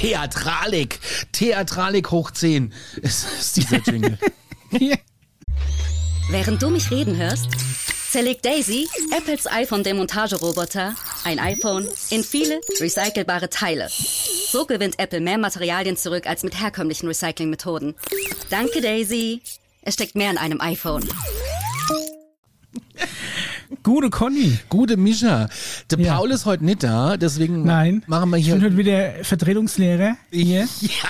Theatralik. Theatralik hoch 10 ist, ist dieser Jingle. Während du mich reden hörst, zerlegt Daisy, Apples iPhone-Demontageroboter, ein iPhone in viele recycelbare Teile. So gewinnt Apple mehr Materialien zurück als mit herkömmlichen Recyclingmethoden. Danke, Daisy. Es steckt mehr in einem iPhone. Gute Conny. Gute Mischa. Der Ja. Paul ist heute nicht da, deswegen Nein. machen wir Ich hier. bin heute wieder Vertretungslehrer hier. ja.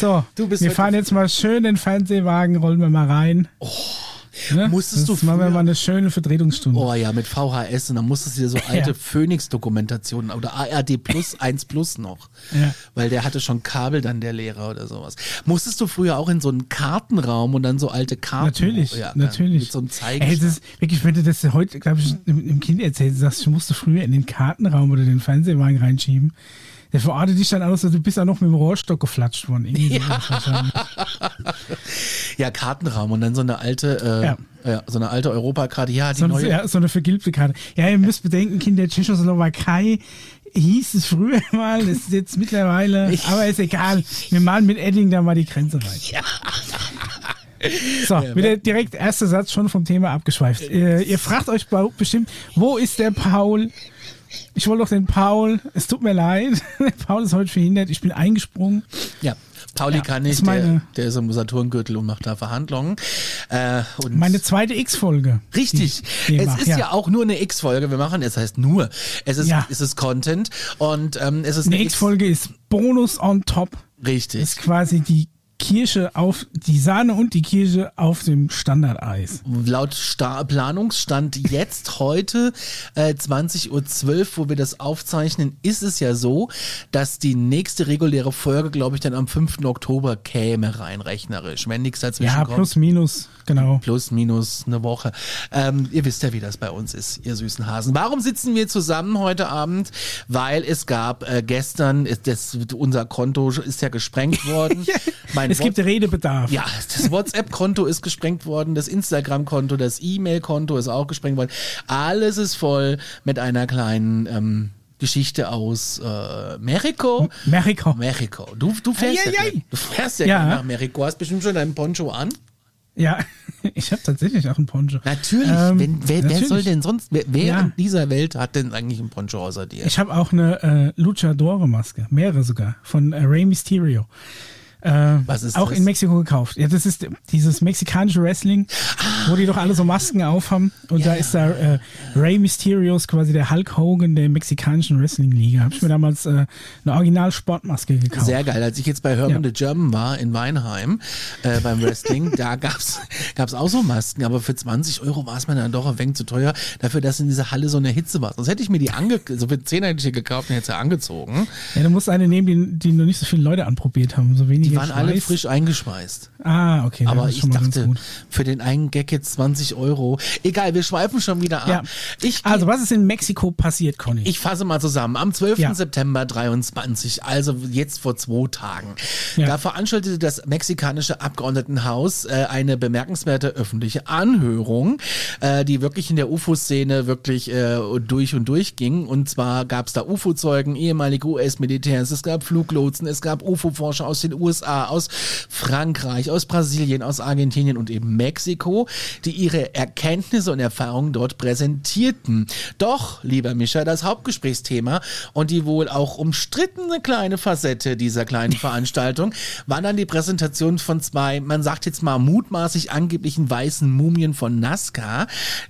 So, Du bist wir fahren jetzt mal schön den Fernsehwagen, rollen wir mal rein. Oh. Ne? Musstest du machen wir früher- mal eine schöne Vertretungsstunde. Oh ja, mit VHS und dann musstest du dir so alte Ja. Phoenix-Dokumentationen oder ARD Plus 1 Plus noch. Ja. Weil der hatte schon Kabel dann, der Lehrer oder sowas. Musstest du früher auch in so einen Kartenraum und dann so alte Karten? Natürlich, ja, natürlich. Mit so einem Ey, Zeigerstab. das ist wirklich, wenn du das heute, glaube ich, im, Kind erzählst, du sagst, du musst früher in den Kartenraum oder den Fernsehwagen reinschieben. Der verortet dich dann aus, also du bist auch noch mit dem Rohrstock geflatscht worden. Sowas wahrscheinlich. ja, Kartenraum und dann so eine alte, äh, ja. so eine alte Europakarte. Ja, die So, eine- neue. ja, so eine vergilbte Karte. Ja, ihr müsst bedenken, Kinder der Tschechoslowakei hieß es früher mal, das ist jetzt mittlerweile, aber ist egal. Wir malen mit Edding da mal die Grenze rein. So, wieder direkt erster Satz schon vom Thema abgeschweift. Äh, ihr fragt euch bestimmt, wo ist der Paul? Ich wollte doch den Paul. Es tut mir leid. Der Paul ist heute verhindert. Ich bin eingesprungen. Ja. Pauli Ja, kann nicht, meine- der, der ist im Saturngürtel und macht da Verhandlungen. Äh, Meine zweite X-Folge. Richtig. die es mach, ist ja. auch nur eine X-Folge. Wir machen, es heißt nur. Es ist, Ja. es ist Content und ähm, es ist Eine X- X-Folge ist Bonus on top. Richtig. ist quasi die Kirsche auf, die Sahne und die Kirsche auf dem Standardeis. Laut Sta Planungsstand jetzt heute äh, 20.12 Uhr, wo wir das aufzeichnen, ist es ja so, dass die nächste reguläre Folge, glaube ich, dann am 5. Oktober käme rein rechnerisch. Wenn nichts dazwischen Ja, kommt. plus minus, genau. Plus, minus eine Woche. Ähm, ihr wisst ja, wie das bei uns ist, ihr süßen Hasen. Warum sitzen wir zusammen heute Abend? Weil es gab äh, gestern, ist das, unser Konto ist ja gesprengt worden. Mein Es gibt What- Redebedarf. ja, das WhatsApp-Konto ist gesprengt worden, das Instagram-Konto, das E-Mail-Konto ist auch gesprengt worden. Alles ist voll mit einer kleinen ähm, Geschichte aus äh, Mexiko. Mexiko. Mexiko. Du, du fährst ja, Eieiei. gern- du fährst ja, Ja. nach Mexiko. Hast bestimmt schon deinen Poncho an. Ja, ich habe tatsächlich auch einen Poncho. Natürlich. Ähm, Wenn, wer, wer natürlich. soll denn sonst, wer, wer Ja. in dieser Welt hat denn eigentlich einen Poncho außer dir? Ich habe auch eine äh, Luchadore-Maske, mehrere sogar, von äh, Rey Mysterio. Äh, Was ist auch das? in Mexiko gekauft. Ja, das ist dieses mexikanische Wrestling, wo die doch alle so Masken aufhaben. Und Ja, da ist da äh, Rey Mysterio ist quasi der Hulk Hogan der mexikanischen Wrestling-Liga. Habe ich mir damals äh, eine Original-Sportmaske gekauft. Sehr geil. Als ich jetzt bei Herman Ja. the German war in Weinheim äh, beim Wrestling, da gab's gab's auch so Masken, aber für 20 Euro war es mir dann doch ein wenig zu teuer, dafür, dass in dieser Halle so eine Hitze war. Sonst hätte ich mir die ange so für 10 hätte ich die gekauft und hätte sie angezogen. Ja, du musst eine nehmen, die, die noch nicht so viele Leute anprobiert haben. So wenige Die waren alle Schweiß. frisch eingeschweißt. Ah, okay. Aber ich dachte, für den einen Gag jetzt 20 Euro. Egal, wir schweifen schon wieder ab. Ja. Ich Also, was ist in Mexiko passiert, Conny? Ich fasse mal zusammen. Am 12. Ja. September 23, also jetzt vor zwei Tagen, Ja. da veranstaltete das mexikanische Abgeordnetenhaus äh, eine bemerkenswerte öffentliche Anhörung, äh, die wirklich in der UFO-Szene wirklich äh, durch und durch ging. Und zwar gab es da UFO-Zeugen, ehemalige US-Militärs, es gab Fluglotsen, es gab UFO-Forscher aus den USA, aus Frankreich, aus Brasilien, aus Argentinien und eben Mexiko, die ihre Erkenntnisse und Erfahrungen dort präsentierten. Doch, lieber Mischa, das Hauptgesprächsthema und die wohl auch umstrittene kleine Facette dieser kleinen Veranstaltung war dann die Präsentation von zwei, man sagt jetzt mal mutmaßlich angeblichen weißen Mumien von Nazca,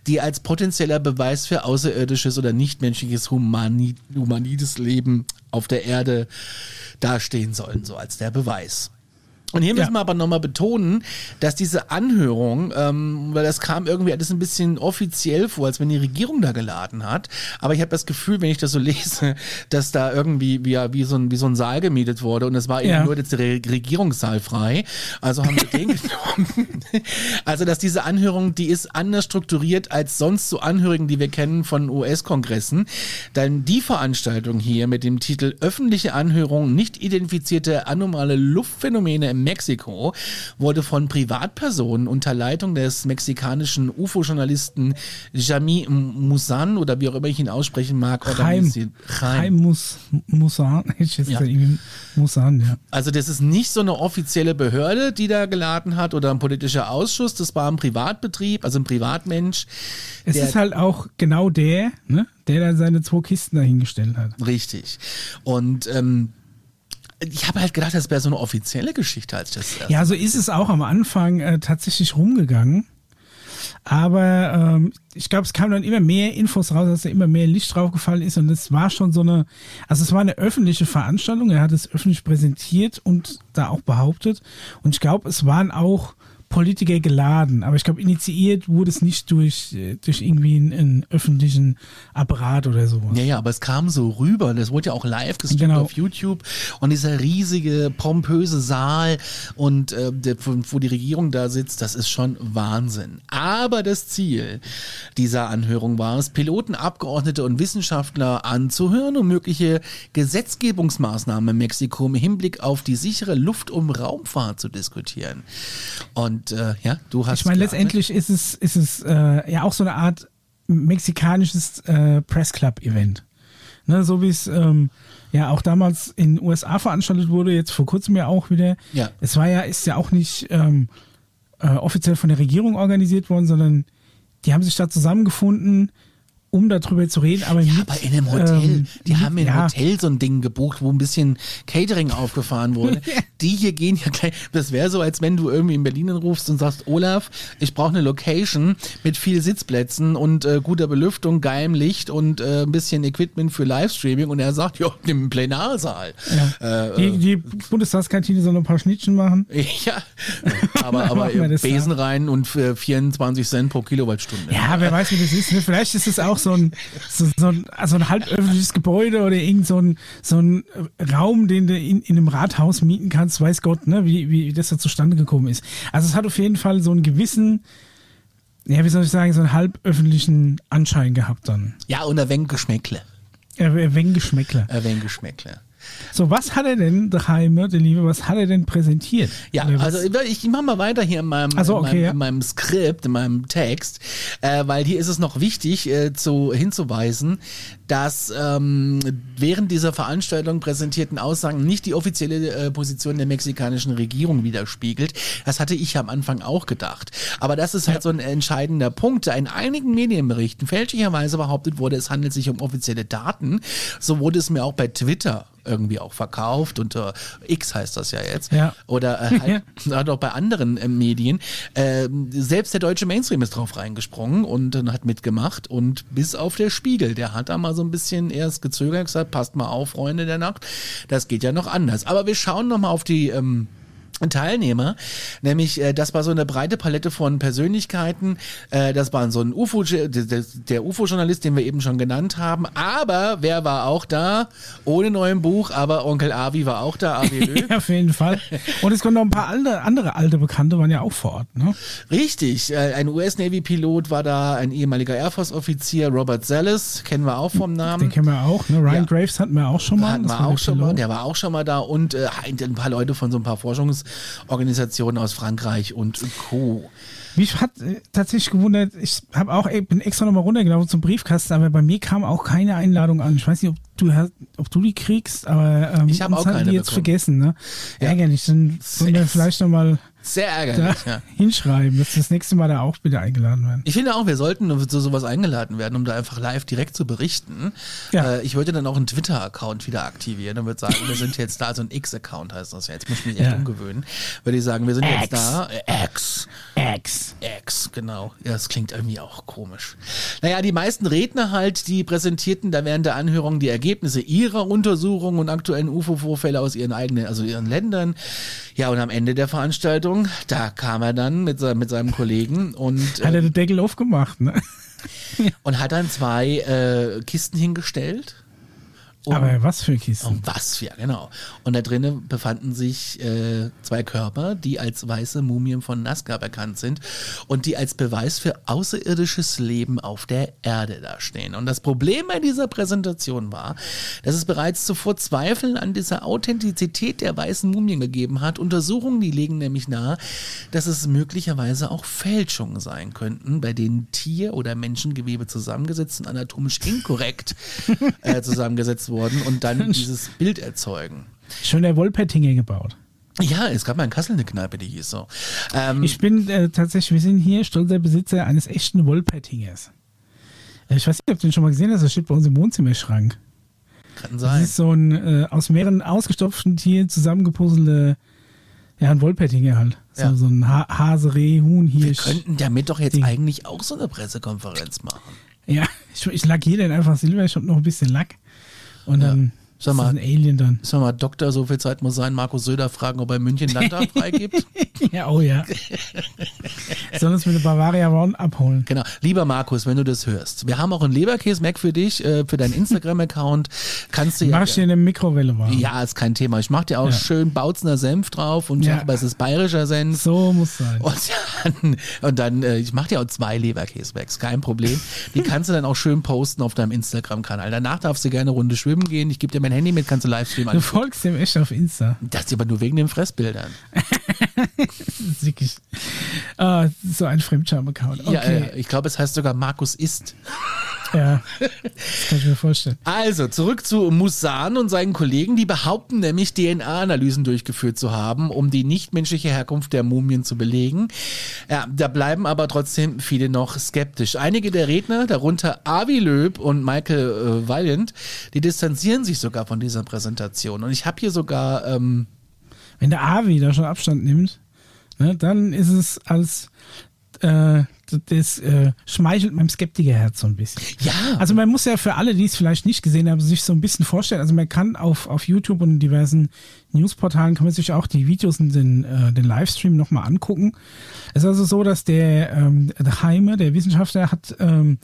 die als potenzieller Beweis für außerirdisches oder nichtmenschliches Humani humanides Leben auf der Erde dastehen sollen, so als der Beweis. Und hier müssen Ja. wir aber nochmal betonen, dass diese Anhörung, ähm, weil das kam irgendwie alles ein bisschen offiziell vor, als wenn die Regierung da geladen hat. Aber ich habe das Gefühl, wenn ich das so lese, dass da irgendwie wie, wie, so, ein, wie so ein Saal gemietet wurde und es war eben Ja. nur jetzt der Re Regierungssaal frei. Also haben wir den genommen. Also, dass diese Anhörung, die ist anders strukturiert als sonst so Anhörungen, die wir kennen von US-Kongressen. Denn die Veranstaltung hier mit dem Titel Öffentliche Anhörung nicht identifizierte anomale Luftphänomene im Mexiko wurde von Privatpersonen unter Leitung des mexikanischen UFO-Journalisten Jami Musan oder wie auch immer ich ihn aussprechen mag. Chaim, Chaim Mus, Musan. Ich jetzt ja. Musan, ja. Also das ist nicht so eine offizielle Behörde, die da geladen hat oder ein politischer Ausschuss. Das war ein Privatbetrieb, also ein Privatmensch. Es ist halt auch genau der, ne, der dann seine zwei Kisten dahingestellt hat. Richtig. Und ähm, ich habe halt gedacht, das wäre so eine offizielle Geschichte als das. Ja, so ist es auch am Anfang äh, tatsächlich rumgegangen. Aber ähm, ich glaube, es kamen dann immer mehr Infos raus, dass da immer mehr Licht draufgefallen ist. Und es war schon so eine, also es war eine öffentliche Veranstaltung. Er hat es öffentlich präsentiert und da auch behauptet. Und ich glaube, es waren auch Politiker geladen, aber ich glaube, initiiert wurde es nicht durch, äh, durch irgendwie einen, einen, öffentlichen Apparat oder sowas. Ja, ja, aber es kam so rüber. Das wurde ja auch live gestreamt genau. auf YouTube. Und dieser riesige, pompöse Saal und äh, der, wo die Regierung da sitzt, das ist schon Wahnsinn. Aber das Ziel dieser Anhörung war es, Piloten, Abgeordnete und Wissenschaftler anzuhören, um mögliche Gesetzgebungsmaßnahmen in Mexiko im Hinblick auf die sichere Luft- und Raumfahrt zu diskutieren. Und und äh, ja, du hast. Ich meine, letztendlich ist es, ist es äh, ja auch so eine Art mexikanisches äh, Pressclub-Event. Ne, so wie es ähm, ja auch damals in den USA veranstaltet wurde, jetzt vor kurzem ja auch wieder. Ja. Es war ja, ist ja auch nicht ähm, äh, offiziell von der Regierung organisiert worden, sondern die haben sich da zusammengefunden, um darüber zu reden, aber ja, aber in einem Hotel, ähm, die haben in einem ja. Hotel so ein Ding gebucht, wo ein bisschen Catering aufgefahren wurde. die hier gehen ja gleich, das wäre so, als wenn du irgendwie in Berlin rufst und sagst, Olaf, ich brauche eine Location mit viel Sitzplätzen und äh, guter Belüftung, geilem Licht und äh, ein bisschen Equipment für Livestreaming und er sagt, ja, im Plenarsaal. Ja. Äh, die, die Bundestagskantine soll ein paar Schnittchen machen. ja, aber, aber Besen rein und für 24 Cent pro Kilowattstunde. Ja, wer weiß, wie das ist. Ne? Vielleicht ist es auch so ein, so, so ein, also ein halböffentliches Gebäude oder irgend so ein, so ein Raum, den du in, in einem Rathaus mieten kannst, weiß Gott, ne, wie, wie das da zustande gekommen ist. Also es hat auf jeden Fall so einen gewissen, ja, wie soll ich sagen, so einen halböffentlichen Anschein gehabt dann. Ja, und ein wenig Geschmäckle. Ein wenig Geschmäckle. Ein wenig Geschmäckle. So, was hat er denn, Heime, der Liebe, was hat er denn präsentiert? Ja, also ich, mache mal weiter hier in meinem, so, okay, in, meinem ja. in meinem Skript, in meinem Text, äh, weil hier ist es noch wichtig äh, zu, hinzuweisen, dass ähm, während dieser Veranstaltung präsentierten Aussagen nicht die offizielle äh, Position der mexikanischen Regierung widerspiegelt. Das hatte ich am Anfang auch gedacht. Aber das ist halt so ein entscheidender Punkt. In einigen Medienberichten fälschlicherweise behauptet wurde, es handelt sich um offizielle Daten. So wurde es mir auch bei Twitter irgendwie auch verkauft unter X heißt das ja jetzt. Ja. Oder äh, halt, halt auch bei anderen äh, Medien. Äh, selbst der deutsche Mainstream ist drauf reingesprungen und äh, hat mitgemacht und bis auf der Spiegel, der hat da mal so ein bisschen erst gezögert gesagt, passt mal auf, Freunde der Nacht. Das geht ja noch anders. Aber wir schauen noch mal auf die ähm, Teilnehmer, nämlich äh, das war so eine breite Palette von Persönlichkeiten, äh, das war so ein UFO, der, UFO-Journalist, den wir eben schon genannt haben, aber wer war auch da? Ohne neuen Buch, aber Onkel Avi war auch da, Avi Löw. ja, auf jeden Fall. Und es kommen noch ein paar andere, andere alte Bekannte, waren ja auch vor Ort, ne? Richtig, äh, ein US-Navy-Pilot war da, ein ehemaliger Air Force-Offizier, Robert Zellis, kennen wir auch vom Namen. Den kennen wir auch, ne? Ryan ja. Graves hatten wir auch schon mal. Hatten wir auch schon mal, der war auch schon mal da und äh, ein paar Leute von so ein paar Forschungs- Organisationen aus Frankreich und Co. Mich hat äh, tatsächlich gewundert, ich habe auch, ey, bin extra nochmal runtergelaufen zum Briefkasten, aber bei mir kam auch keine Einladung an. Ich weiß nicht, ob du, ob du die kriegst, aber ähm, ich habe auch keine die jetzt bekommen. vergessen. Ne? Ja. Ärgerlich, dann sollen wir vielleicht nochmal sehr ärgerlich, ja. hinschreiben, dass das nächste Mal da auch bitte eingeladen werden. Ich finde auch, wir sollten zu sowas eingeladen werden, um da einfach live direkt zu berichten. Ja. Äh, ich würde dann auch einen Twitter-Account wieder aktivieren und würde sagen, wir sind jetzt da, also ein X-Account heißt das ja. Jetzt muss ich mich echt ja. umgewöhnen. Würde ich sagen, wir sind X. jetzt da. Äh, X. X. X, genau. Ja, das klingt irgendwie auch komisch. Naja, die meisten Redner halt, die präsentierten da während der Anhörung die Ergebnisse ihrer Untersuchungen und aktuellen UFO-Vorfälle aus ihren eigenen, also ihren Ländern. Ja, und am Ende der Veranstaltung, da kam er dann mit, mit seinem Kollegen und. Hat er den Deckel aufgemacht, ne? und hat dann zwei äh, Kisten hingestellt Und Aber was für Kisten? Oh, was für, genau. Und da drinnen befanden sich äh, zwei Körper, die als weiße Mumien von Nazca bekannt sind und die als Beweis für außerirdisches Leben auf der Erde dastehen. Und das Problem bei dieser Präsentation war, dass es bereits zuvor Zweifel an dieser Authentizität der weißen Mumien gegeben hat. Untersuchungen, die legen nämlich nahe, dass es möglicherweise auch Fälschungen sein könnten, bei denen Tier- oder Menschengewebe zusammengesetzt und anatomisch inkorrekt äh, zusammengesetzt worden und dann dieses Bild erzeugen. Schon der Wolpertinger gebaut. Ja, es gab mal in Kassel eine Kneipe, die hieß so. Ähm, Ich bin äh, tatsächlich, wir sind hier stolzer Besitzer eines echten Wolpertingers. Äh, Ich weiß nicht, ob du den schon mal gesehen hast, das steht bei uns im Wohnzimmerschrank. kann Das sein. ist so ein äh, aus mehreren ausgestopften Tieren zusammengepuzzelte, ja, ein Wolpertinger halt. So, Ja. so ein ha Hase, Reh, Huhn, Wir Hirsch. könnten damit doch jetzt Ding. eigentlich auch so eine Pressekonferenz machen. Ja, ich, ich lackiere den einfach Silber, ich habe noch ein bisschen Lack. Und dann Sag ist mal. das ein Alien dann. Sag mal, Doktor, so viel Zeit muss sein, Markus Söder fragen, ob er München Landtag freigibt. ja, oh ja. Sollen uns mit der Bavaria Round abholen. Genau. Lieber Markus, wenn du das hörst, wir haben auch einen Leberkäse-Mac für dich, äh, für deinen Instagram-Account. Kannst du ja. Mach ich dir eine Mikrowelle warm. Ja, ist kein Thema. Ich mach dir auch Ja. schön Bautzner Senf drauf und Ja. aber es ist bayerischer Senf. So muss sein. Und dann, und dann äh, ich mach dir auch zwei Leberkäse-Bags, kein Problem. Die kannst du dann auch schön posten auf deinem Instagram-Kanal. Danach darfst du gerne eine Runde schwimmen gehen. Ich gebe dir mein Handy mit, kannst du Livestream Du an. folgst dem echt auf Insta. Das aber nur wegen den Fressbildern. Ist wirklich ah, so ein Fremdscham-Account. Ja, Okay. äh, ich glaube, es heißt sogar Markus ist. Ja, das kann ich mir vorstellen. Also, zurück zu Musan und seinen Kollegen, die behaupten nämlich, DNA-Analysen durchgeführt zu haben, um die nichtmenschliche Herkunft der Mumien zu belegen. Ja, da bleiben aber trotzdem viele noch skeptisch. Einige der Redner, darunter Avi Löb und Michael äh, Valiant, die distanzieren sich sogar von dieser Präsentation. Und ich habe hier sogar, ähm, Wenn der Avi da schon Abstand nimmt, ne, dann ist es als äh, das äh, schmeichelt meinem Skeptikerherz so ein bisschen. ja, Also man muss ja für alle, die es vielleicht nicht gesehen haben, sich so ein bisschen vorstellen. Also man kann auf, auf YouTube und in diversen Newsportalen kann man sich auch die Videos und den, äh, den Livestream nochmal angucken. Es ist also so, dass der, ähm, der Heime, der Wissenschaftler, hat ähm,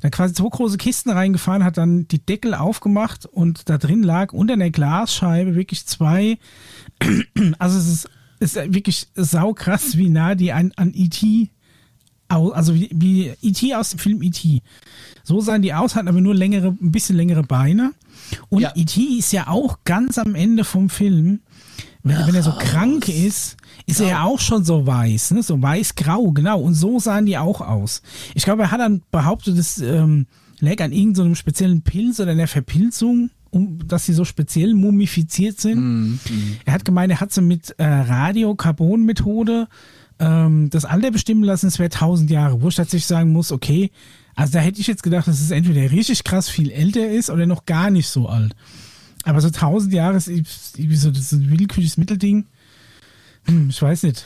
da quasi zwei große Kisten reingefahren, hat dann die Deckel aufgemacht und da drin lag unter einer Glasscheibe wirklich zwei, also es ist, ist wirklich saukrass, wie nah die an, an E.T. also wie, wie E.T. aus dem Film E.T. So sahen die aus, hatten aber nur längere, ein bisschen längere Beine. Und Ja. E.T. ist ja auch ganz am Ende vom Film, wenn, wenn er so krank ist, ist er ja auch schon so weiß, ne? so weiß-grau, genau. Und so sahen die auch aus. Ich glaube, er hat dann behauptet, es ähm, lag an irgendeinem speziellen Pilz oder einer Verpilzung, um, dass sie so speziell mumifiziert sind. Er hat gemeint, er hat sie mit äh, Radiokarbon-Methode ähm, das Alter bestimmen lassen, es wäre 1000 Jahre, wo ich tatsächlich sagen muss, okay, also da hätte ich jetzt gedacht, dass es entweder richtig krass viel älter ist oder noch gar nicht so alt. Aber so 1000 Jahre ist irgendwie so, das ist ein willkürliches Mittelding. Hm, ich weiß nicht.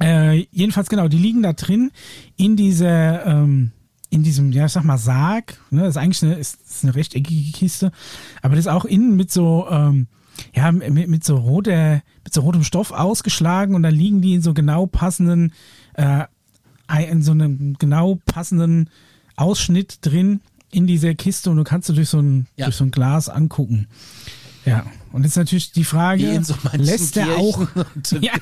Äh, jedenfalls genau, die liegen da drin in dieser, ähm, in diesem, ja, ich sag mal, Sarg. Ne? Das ist eigentlich eine, ist, ist eine rechteckige Kiste, aber das ist auch innen mit so, ähm, ja, mit, mit so roter, mit so rotem Stoff ausgeschlagen und dann liegen die in so genau passenden, äh, in so einem genau passenden Ausschnitt drin in dieser Kiste und du kannst du durch so ein, Ja. durch so ein Glas angucken. Ja, und jetzt natürlich die Frage, lässt er auch, ja,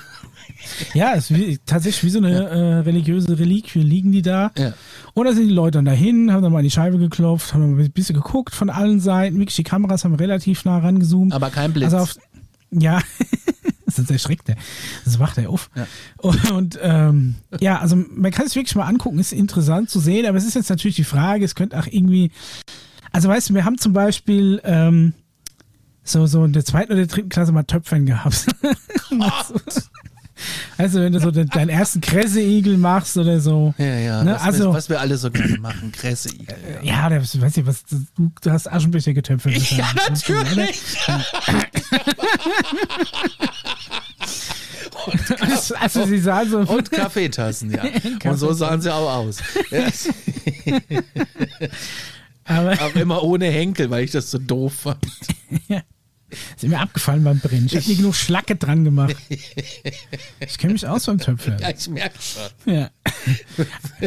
ja, es ist wie, tatsächlich wie so eine äh, religiöse Reliquie liegen die da. Ja. Und da sind die Leute dann dahin, haben dann mal an die Scheibe geklopft, haben dann ein bisschen geguckt von allen Seiten. Wirklich, die Kameras haben relativ nah rangezoomt. aber kein Blitz. Also auf, ja, das ist erschreckt, der. Das wacht er auf. Ja. Und, und ähm, ja, also man kann es wirklich mal angucken, ist interessant zu sehen, aber es ist jetzt natürlich die Frage, es könnte auch irgendwie, also weißt du, wir haben zum Beispiel ähm, so, so in der zweiten oder dritten Klasse mal Töpfern gehabt. also wenn du so den, deinen ersten Kresseigel machst oder so. ja, ja, Ne, was, also- was wir alle so gerne machen. Kresse. Ja, der, weiß ich was, du, du hast Aschenbecher getöpfert. Ja, natürlich. Also, also sie sahen so Und Kaffeetassen, ja. Und so sahen sie auch aus. Ja, aber aber immer ohne Henkel, weil ich das so doof fand. Ist mir abgefallen beim Brennen. Ich habe nie genug Schlacke dran gemacht. Ich kenne mich aus beim Töpfern. Ja, ich merke schon. Ja.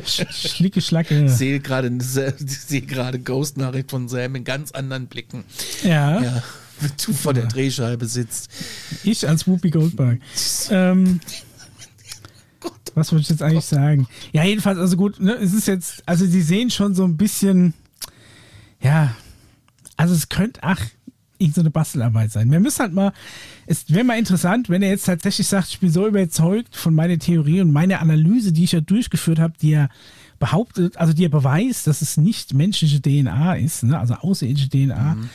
Schlicke Schlacke. Ich sehe gerade Ghost-Nachricht von Sam in ganz anderen Blicken. Ja. Ja. Wenn du vor der Drehscheibe sitzt. Ich als Whoopi Goldberg. Ähm, was wollte ich jetzt eigentlich sagen? Ja, jedenfalls, also gut, ne, es ist jetzt, also sie sehen schon so ein bisschen, ja, also es könnte, ach, irgend so eine Bastelarbeit sein. Wir müssen halt mal, es wäre mal interessant, wenn er jetzt tatsächlich sagt, ich bin so überzeugt von meiner Theorie und meiner Analyse, die ich ja durchgeführt habe, die er behauptet, also die er beweist, dass es nicht menschliche DNA ist, ne, also außerirdische DNA. Mhm.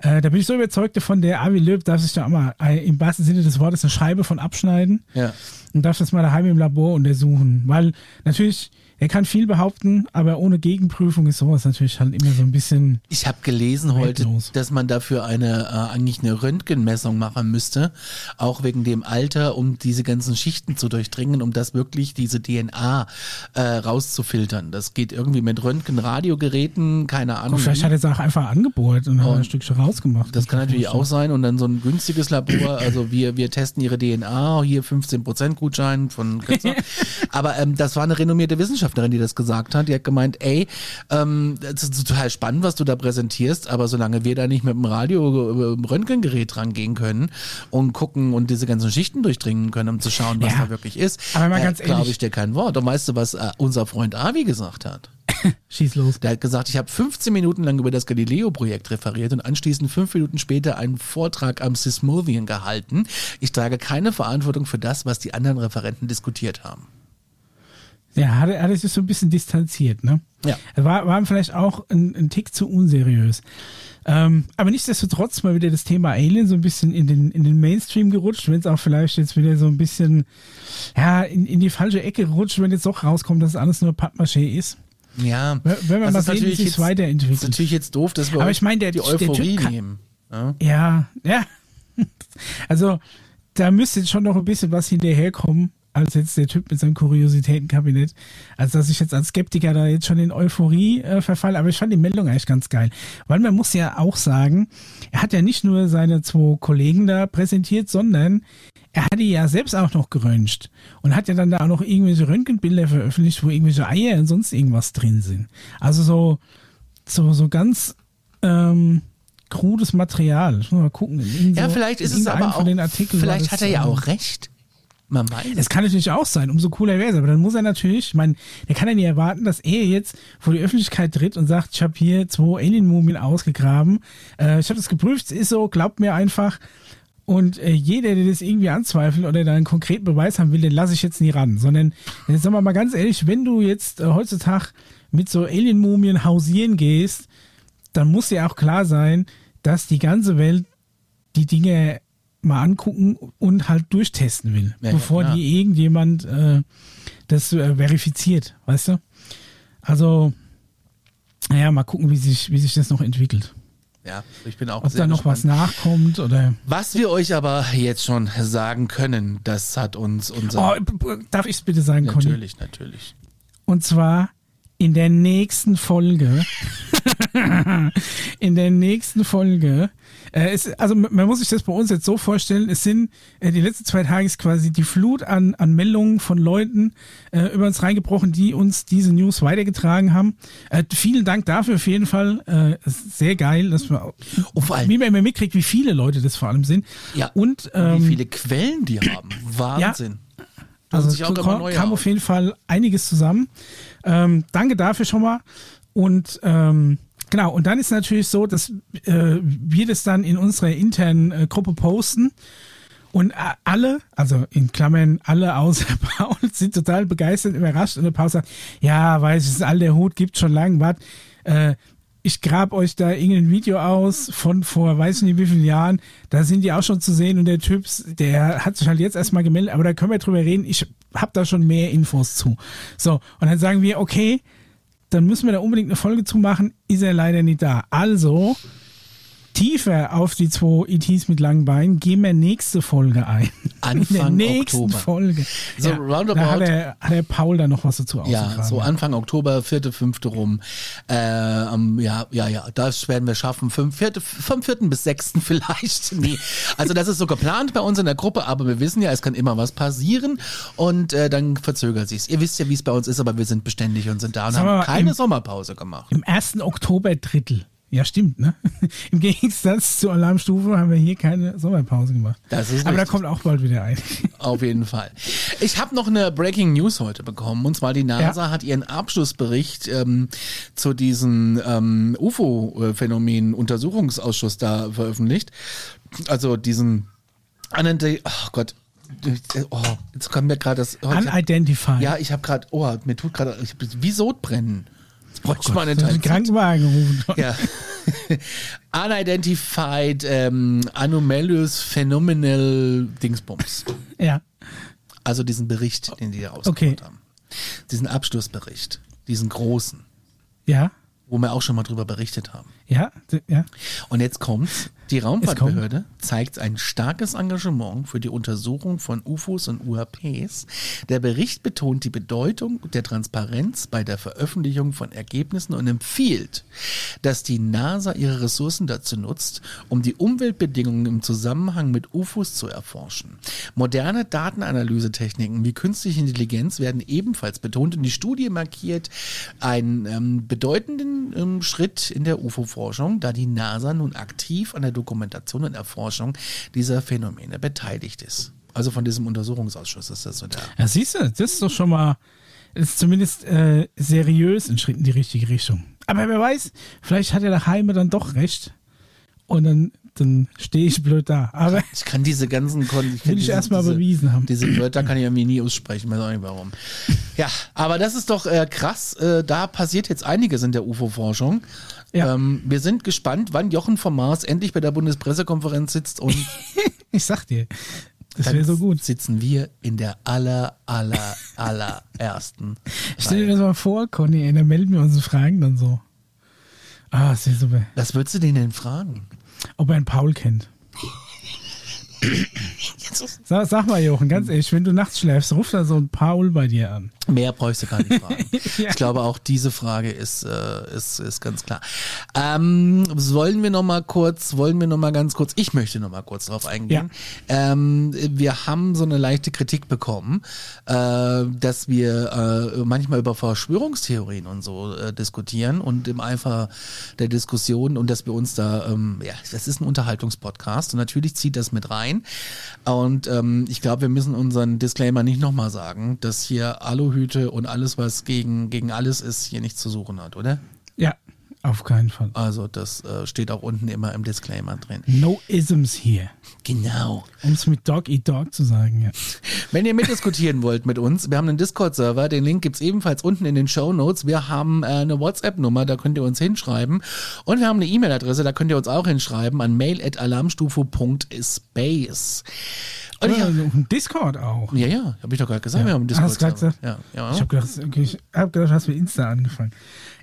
Äh, da bin ich so überzeugt davon, der Avi Löb darf sich da auch mal äh, im wahrsten Sinne des Wortes eine Scheibe von abschneiden Ja. und darf das mal daheim im Labor untersuchen. Weil natürlich, er kann viel behaupten, aber ohne Gegenprüfung ist sowas natürlich halt immer so ein bisschen. Ich habe gelesen heute, Wertlos. dass man dafür eine äh, eigentlich eine Röntgenmessung machen müsste, auch wegen dem Alter, um diese ganzen Schichten zu durchdringen, um das wirklich diese DNA äh, rauszufiltern. Das geht irgendwie mit Röntgen-Radiogeräten, keine Ahnung. Und vielleicht hat er es auch einfach angebohrt und hat Und ein Stückchen rausgemacht. Das kann natürlich auch sein und dann so ein günstiges Labor, also wir, wir testen ihre DNA, hier 15% Gutschein von Kretzer. Aber ähm, das war eine renommierte Wissenschaftlerin, die das gesagt hat. Die hat gemeint, ey, ähm, das ist total spannend, was du da präsentierst, aber solange wir da nicht mit dem Radio, äh, Röntgengerät rangehen können und gucken und diese ganzen Schichten durchdringen können, um zu schauen, was Ja. da wirklich ist, Aber mal ganz glaube ich dir kein Wort. Und weißt du, was äh, unser Freund Avi gesagt hat? Schieß los. Der hat gesagt, ich habe 15 Minuten lang über das Galileo-Projekt referiert und anschließend fünf Minuten später einen Vortrag am Sismovian gehalten. Ich trage keine Verantwortung für das, was die anderen Referenten diskutiert haben. Ja, hat, er- hat er sich so ein bisschen distanziert, ne? Ja. War, war vielleicht auch ein, ein Tick zu unseriös. Ähm, aber nichtsdestotrotz mal wieder das Thema Alien so ein bisschen in den, in den Mainstream gerutscht, wenn es auch vielleicht jetzt wieder so ein bisschen ja, in, in die falsche Ecke rutscht, wenn jetzt doch rauskommt, dass es alles nur Pappmaché ist. Ja, Wenn wir das mal ist sehen, wie sich jetzt- weiterentwickelt. ist natürlich jetzt doof, dass wir Aber ich meine, der- die Euphorie kann- nehmen. Ja? Ja, ja. Also, da müsste jetzt schon noch ein bisschen was hinterherkommen, als jetzt der Typ mit seinem Kuriositätenkabinett. Also, dass ich jetzt als Skeptiker da jetzt schon in Euphorie äh, verfalle. Aber ich fand die Meldung eigentlich ganz geil. Weil man muss ja auch sagen, er hat ja nicht nur seine zwei Kollegen da präsentiert, sondern er hat die ja selbst auch noch geröntgt. Und hat ja dann da auch noch irgendwelche Röntgenbilder veröffentlicht, wo irgendwelche Eier und sonst irgendwas drin sind. Also so, so, so ganz, ähm, krudes Material. Ich muss mal gucken. ja, so- vielleicht ist es aber auch, von den Artikeln war vielleicht hat er ja ähm, auch recht. Man weiß es. Kann natürlich auch sein, umso cooler wäre es. Aber dann muss er natürlich, ich meine, der kann ja nicht erwarten, dass er jetzt vor die Öffentlichkeit tritt und sagt, ich habe hier zwei Alien-Mumien ausgegraben. Äh, ich habe das geprüft, es ist so, glaubt mir einfach. Und äh, jeder, der das irgendwie anzweifelt oder da einen konkreten Beweis haben will, den lasse ich jetzt nie ran. Sondern, jetzt sagen wir mal ganz ehrlich, wenn du jetzt äh, heutzutage mit so Alien-Mumien hausieren gehst, dann muss dir auch klar sein, dass die ganze Welt die Dinge mal angucken und halt durchtesten will, Ja, bevor klar. die irgendjemand äh, das äh, verifiziert, weißt du? Also, naja, mal gucken, wie sich, wie sich das noch entwickelt. Ja, ich bin auch Ob da noch was gespannt. nachkommt oder. Was wir euch aber jetzt schon sagen können, das hat uns unser... Oh, darf ich es bitte sagen, Conny? natürlich, natürlich. Und zwar in der nächsten Folge. in der nächsten Folge. Äh, es, also man man muss sich das bei uns jetzt so vorstellen, es sind äh, die letzten zwei Tage ist quasi die Flut an, an Meldungen von Leuten äh, über uns reingebrochen, die uns diese News weitergetragen haben. Äh, vielen Dank dafür auf jeden Fall. Äh, sehr geil, dass wir Und vor allem- wie man immer mitkriegt, wie viele Leute das vor allem sind. Ja, Und, ähm, wie viele Quellen die haben. Wahnsinn. Also sich auch es kam, auf jeden Fall einiges zusammen. Ähm, danke dafür schon mal. Und ähm, genau, und dann ist natürlich so, dass äh, wir das dann in unserer internen äh, Gruppe posten. Und äh, alle, also in Klammern alle außer Paul, sind total begeistert, überrascht. Und der Paul sagt, ja, weiß ich, ist all der Hut, gibt schon lang, was. Äh, ich grab euch da irgendein Video aus von vor weiß ich nicht wie vielen Jahren. Da sind die auch schon zu sehen und der Typ, der hat sich halt jetzt erstmal gemeldet, aber da können wir drüber reden. Ich habe da schon mehr Infos zu. So, und dann sagen wir, okay, dann müssen wir da unbedingt eine Folge zu machen. Ist er leider nicht da. Also tiefer auf die zwei ETs mit langen Beinen gehen wir nächste Folge ein. Anfang In der nächsten Oktober. Folge. So ja, roundabout- Da hat der, hat der Paul da noch was dazu Ja, so Anfang Oktober, vierte, fünfte rum. Äh, am- ja, ja, ja, das werden wir schaffen. Fünf, vierte, vom vierten bis sechsten vielleicht. Nee. Also das ist so geplant bei uns in der Gruppe, aber wir wissen ja, es kann immer was passieren und äh, dann verzögert sich's. Ihr wisst ja, wie es bei uns ist, aber wir sind beständig und sind da und wir haben mal, keine im- Sommerpause gemacht. Im ersten Oktober-Drittel. Ja, stimmt, ne? Im Gegensatz zur Alarmstufe haben wir hier keine Sommerpause gemacht. Das ist Aber da kommt auch bald wieder ein. Auf jeden Fall. Ich habe noch eine Breaking News heute bekommen. Und zwar die NASA hat ihren Abschlussbericht ähm, zu diesem ähm, UFO-Phänomen-Untersuchungsausschuss da veröffentlicht. Also diesen Unidentified, oh Gott, oh, jetzt kommt mir gerade das. Oh, hab, Unidentified. ja, ich habe gerade, oh, mir tut gerade, wie Sodbrennen. Jetzt bräuchte Oh Das ist ein Teil- Krankenwagen gerufen. ja. Unidentified ähm, Anomalous Phenomenal Dingsbums. Ja. Also diesen Bericht, den die da rausgebracht Okay. haben. Diesen Abschlussbericht. Diesen großen, Ja. wo wir auch schon mal drüber berichtet haben. Ja. Ja. Und jetzt kommt's. Die Raumfahrtbehörde zeigt ein starkes Engagement für die Untersuchung von UFOs und UAPs. Der Bericht betont die Bedeutung der Transparenz bei der Veröffentlichung von Ergebnissen und empfiehlt, dass die NASA ihre Ressourcen dazu nutzt, um die Umweltbedingungen im Zusammenhang mit UFOs zu erforschen. Moderne Datenanalysetechniken wie künstliche Intelligenz werden ebenfalls betont und die Studie markiert einen ähm, bedeutenden ähm, Schritt in der UFO-Forschung, da die NASA nun aktiv an der Dokumentation und Erforschung dieser Phänomene beteiligt ist. Also von diesem Untersuchungsausschuss ist das so der. Ja, siehst du, das ist doch schon mal, ist zumindest äh, seriös ein Schritt in die richtige Richtung. Aber wer weiß, vielleicht hat ja der Heime dann doch recht. Und dann, dann stehe ich blöd da. Aber Ich kann diese ganzen Kon ich Will ich diese, erst mal diese, bewiesen haben. Diese Wörter kann ich irgendwie nie aussprechen, weiß auch nicht warum. Ja, aber das ist doch äh, krass. Äh, da passiert jetzt einiges in der UFO-Forschung. Ja. Ähm, wir sind gespannt, wann Jochen vom Mars endlich bei der Bundespressekonferenz sitzt und ich sag dir, das wäre so gut. sitzen wir in der aller, aller, allerersten. Stell dir das mal vor, Conny, ey, dann melden wir uns und fragen dann so. Ah, das wäre super. Was würdest du den denn fragen? Ob er einen Paul kennt. Sag, sag mal, Jochen, ganz ehrlich, wenn du nachts schläfst, ruft da so ein Paul bei dir an. Mehr bräuchst du gar nicht fragen. Ja. Ich glaube, auch diese Frage ist, äh, ist, ist ganz klar. Ähm, wollen wir noch mal kurz, wollen wir noch mal ganz kurz, ich möchte noch mal kurz drauf eingehen. Ähm, wir haben so eine leichte Kritik bekommen, äh, dass wir äh, manchmal über Verschwörungstheorien und so äh, diskutieren und im Eifer der Diskussion und dass wir uns da, ähm, ja, das ist ein Unterhaltungspodcast und natürlich zieht das mit rein. Und ähm, ich glaube, wir müssen unseren Disclaimer nicht nochmal sagen, dass hier Aluhüte und alles, was gegen, gegen alles ist, hier nichts zu suchen hat, oder? Ja, auf keinen Fall. Also das äh, steht auch unten immer im Disclaimer drin. No Isms hier. Genau. Um es mit Dog Eat Dog zu sagen, ja. Wenn ihr mitdiskutieren wollt mit uns, wir haben einen Discord-Server, den Link gibt's ebenfalls unten in den Show Notes. Wir haben äh, eine WhatsApp-Nummer, da könnt ihr uns hinschreiben. Und wir haben eine E-Mail-Adresse, da könnt ihr uns auch hinschreiben an mail.alarmstufe.space. Und ich Ja, hab, ein Discord auch. ja, ja, habe ich doch gerade gesagt, Ja. wir haben Ah, hast du gesagt? Ja, ja. Ich habe gedacht, okay, ich hab gedacht, du hast mit Insta angefangen.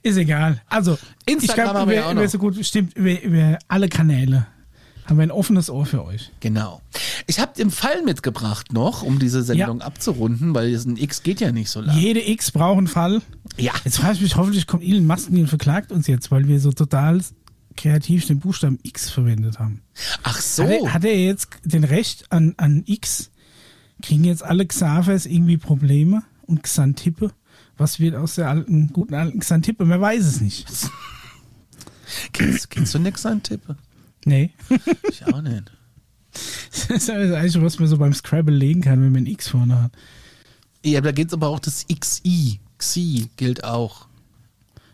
Ist egal. Also, Instagram ich glaub, haben wir über, ja auch noch. so gut, stimmt, über, über alle Kanäle haben wir ein offenes Ohr für euch. Genau. Ich habe den Fall mitgebracht noch, um diese Sendung abzurunden, weil ein X geht ja nicht so lange. Jede X braucht einen Fall. Ja. Jetzt frage ich mich, hoffentlich kommt Elon Musk und verklagt uns jetzt, weil wir so total kreativ den Buchstaben X verwendet haben. Ach so. Hat, er, hat er jetzt den Recht an, an X? Kriegen jetzt alle Xavers irgendwie Probleme und Xantippe? Was wird aus der alten, guten alten Xantippe? Man weiß es nicht. Kennst, kennst du nix an Tippe? Nee. Ich auch nicht. Das ist das Einzige, was man so beim Scrabble legen kann, wenn man ein X vorne hat. Ja, da geht's aber auch das XI. XI gilt auch.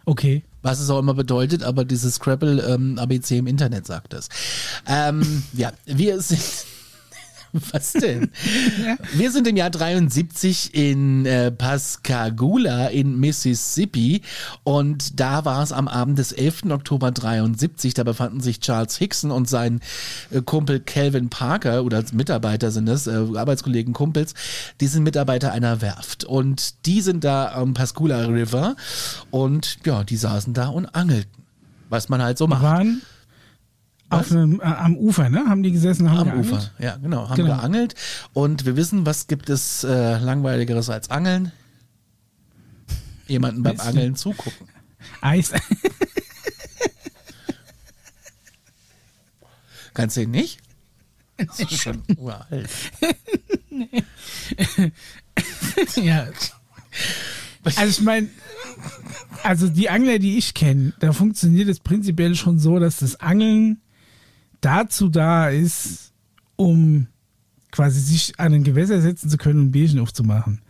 Okay. Was es auch immer bedeutet, aber dieses Scrabble ähm, ABC im Internet sagt das. Ähm, ja, wir sind. Was denn? Wir sind im Jahr 73 in äh, Pascagoula in Mississippi und da war es am Abend des 11. Oktober 73. Da befanden sich Charles Hickson und sein äh, Kumpel Calvin Parker oder als Mitarbeiter sind das, äh, Arbeitskollegen, Kumpels, die sind Mitarbeiter einer Werft und die sind da am Pascagoula River und ja, die saßen da und angelten. Was man halt so macht. Waren Auf einem, äh, am Ufer, ne? Haben die gesessen, haben Am geangelt? Ufer, ja, genau, haben Genau. geangelt. Und wir wissen, was gibt es äh, langweiligeres als Angeln? Jemanden beim? Angeln zugucken. Eis. Kannst du ihn nicht? Das ist schon uralt. ja. Also ich meine, also die Angler, die ich kenne, da funktioniert es prinzipiell schon so, dass das Angeln dazu da ist, um quasi sich an ein Gewässer setzen zu können und ein Bierchen aufzumachen.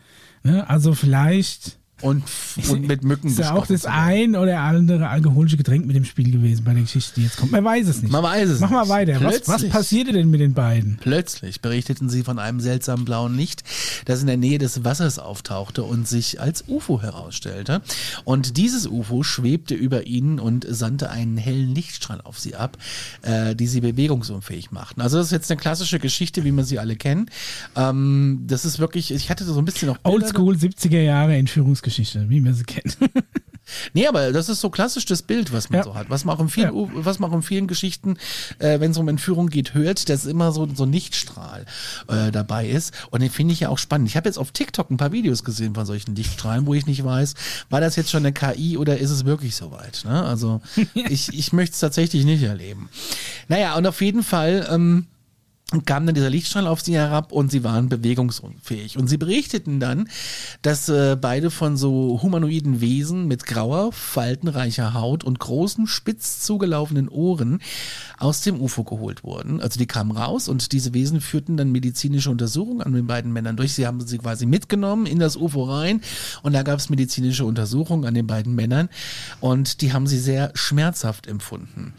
Ne? Also vielleicht Und, und mit Mücken ist ja auch das ein oder andere alkoholische Getränk mit dem Spiel gewesen bei der Geschichte, die jetzt kommt. Man weiß es nicht. Man weiß es Mach mal nicht. weiter. Was, was passierte denn mit den beiden? Plötzlich berichteten sie von einem seltsamen blauen Licht, das in der Nähe des Wassers auftauchte und sich als UFO herausstellte. Und dieses UFO schwebte über ihnen und sandte einen hellen Lichtstrahl auf sie ab, äh, die sie bewegungsunfähig machten. Also das ist jetzt eine klassische Geschichte, wie man sie alle kennt. Ähm, das ist wirklich, ich hatte so ein bisschen noch Oldschool 70er Jahre Entführungsgeschichte, wie man sie kennt. Nee, aber das ist so klassisch das Bild, was man Ja. so hat. Was man auch in vielen, Ja. was man auch in vielen Geschichten, äh, wenn es um Entführung geht, hört, dass immer so, so ein Lichtstrahl äh, dabei ist. Und den finde ich ja auch spannend. Ich habe jetzt auf TikTok ein paar Videos gesehen von solchen Lichtstrahlen, wo ich nicht weiß, war das jetzt schon eine KI oder ist es wirklich soweit? Ne? Also ich, ich möchte es tatsächlich nicht erleben. Naja, und auf jeden Fall. Ähm, kam dann dieser Lichtstrahl auf sie herab und sie waren bewegungsunfähig. Und sie berichteten dann, dass äh, beide von so humanoiden Wesen mit grauer, faltenreicher Haut und großen, spitz zugelaufenen Ohren aus dem UFO geholt wurden. Also die kamen raus und diese Wesen führten dann medizinische Untersuchungen an den beiden Männern durch. Sie haben sie quasi mitgenommen in das UFO rein und da gab es medizinische Untersuchungen an den beiden Männern und die haben sie sehr schmerzhaft empfunden.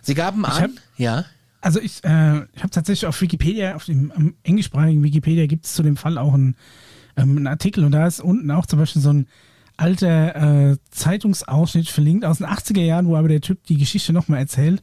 Sie gaben an, ja, Also ich, äh, ich habe tatsächlich auf Wikipedia, auf dem englischsprachigen Wikipedia gibt es zu dem Fall auch einen, ähm, einen Artikel und da ist unten auch zum Beispiel so ein alter äh, Zeitungsausschnitt verlinkt aus den 80er Jahren, wo aber der Typ die Geschichte nochmal erzählt.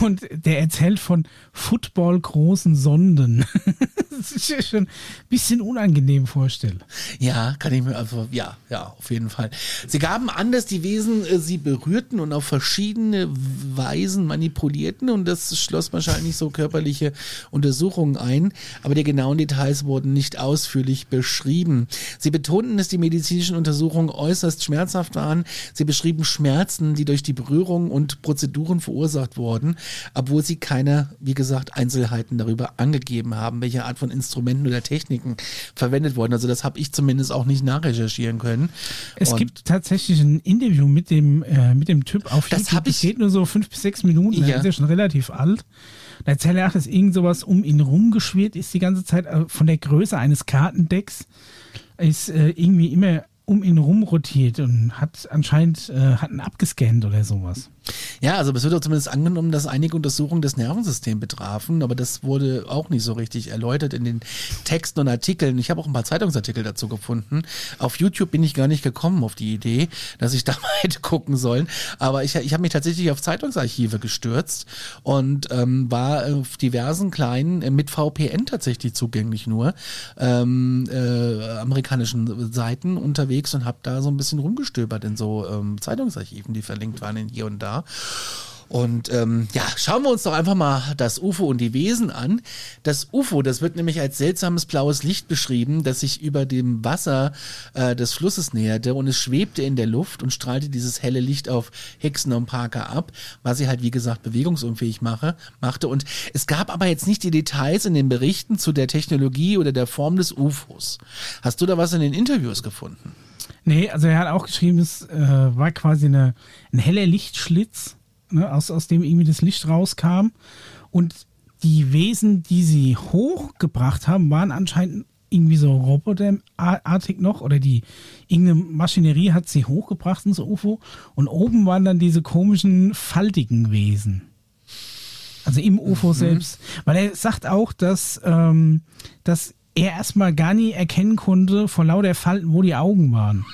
Und der erzählt von Football-großen Sonden. das ist schon ein bisschen unangenehm vorstellen. Ja, kann ich mir also ja, ja, auf jeden Fall. Sie gaben an, dass die Wesen äh, sie berührten und auf verschiedene Weisen manipulierten und das schloss wahrscheinlich so körperliche Untersuchungen ein, aber die genauen Details wurden nicht ausführlich beschrieben. Sie betonten, dass die medizinischen Untersuchungen äußerst schmerzhaft waren. Sie beschrieben Schmerzen, die durch die Berührung und Prozeduren verursacht wurden, obwohl sie keine, wie gesagt, Einzelheiten darüber angegeben haben, welche Art von Instrumenten oder Techniken verwendet wurden. Also das habe ich zumindest auch nicht nachrecherchieren können. Es Und gibt tatsächlich ein Interview mit dem, äh, mit dem Typ auf Das YouTube. hab ich- Das geht nur so fünf bis sechs Minuten. Ja. Ist ja schon relativ alt. Da erzählt er auch, dass irgend sowas um ihn rumgeschwirrt ist die ganze Zeit. äh, Von der Größe eines Kartendecks ist äh, irgendwie immer um ihn rum rotiert und hat anscheinend äh, hat ihn abgescannt oder sowas. Ja, also es wird auch zumindest angenommen, dass einige Untersuchungen das Nervensystem betrafen, aber das wurde auch nicht so richtig erläutert in den Texten und Artikeln. Ich habe auch ein paar Zeitungsartikel dazu gefunden. Auf YouTube bin ich gar nicht gekommen auf die Idee, dass ich da mal hätte gucken sollen, aber ich, ich habe mich tatsächlich auf Zeitungsarchive gestürzt und ähm, war auf diversen kleinen, äh, mit VPN tatsächlich zugänglich nur, ähm, äh, amerikanischen Seiten unterwegs und habe da so ein bisschen rumgestöbert in so ähm, Zeitungsarchiven, die verlinkt waren in hier und da. Und ähm, ja, schauen wir uns doch einfach mal das UFO und die Wesen an. Das UFO, das wird nämlich als seltsames blaues Licht beschrieben, das sich über dem Wasser äh, des Flusses näherte und es schwebte in der Luft und strahlte dieses helle Licht auf Hickson und Parker ab, was sie halt wie gesagt bewegungsunfähig mache, machte. Und es gab aber jetzt nicht die Details in den Berichten zu der Technologie oder der Form des UFOs. Hast du da was in den Interviews gefunden? Nee, also er hat auch geschrieben, es äh, war quasi eine, ein heller Lichtschlitz, ne, aus, aus dem irgendwie das Licht rauskam. Und die Wesen, die sie hochgebracht haben, waren anscheinend irgendwie so roboterartig noch oder die irgendeine Maschinerie hat sie hochgebracht ins UFO und oben waren dann diese komischen faltigen Wesen. Also im UFO selbst. Weil er sagt auch, dass, ähm, dass er erstmal gar nie erkennen konnte vor lauter Falten, wo die Augen waren.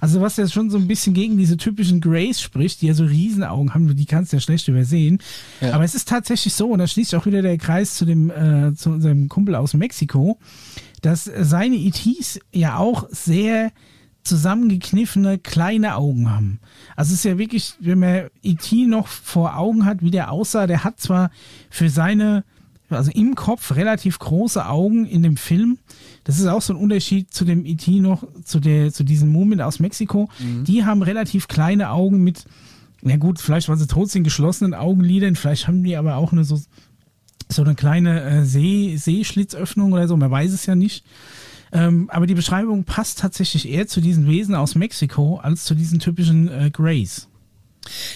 Also was ja schon so ein bisschen gegen diese typischen Grays spricht, die ja so Riesenaugen haben, die kannst du ja schlecht übersehen. Ja. Aber es ist tatsächlich so, und da schließt auch wieder der Kreis zu dem, äh, zu unserem Kumpel aus Mexiko, dass seine ETs ja auch sehr zusammengekniffene kleine Augen haben. Also es ist ja wirklich, wenn man E.T. noch vor Augen hat, wie der aussah, der hat zwar für seine, also im Kopf relativ große Augen in dem Film. Das ist auch so ein Unterschied zu dem E.T. noch, zu der, zu diesem Moment aus Mexiko. Mhm. Die haben relativ kleine Augen mit, na gut, vielleicht weil sie tot sind, geschlossenen Augenlidern, vielleicht haben die aber auch eine so, so eine kleine äh, See, Seeschlitzöffnung oder so, man weiß es ja nicht. Ähm, aber die Beschreibung passt tatsächlich eher zu diesen Wesen aus Mexiko als zu diesen typischen äh, Greys.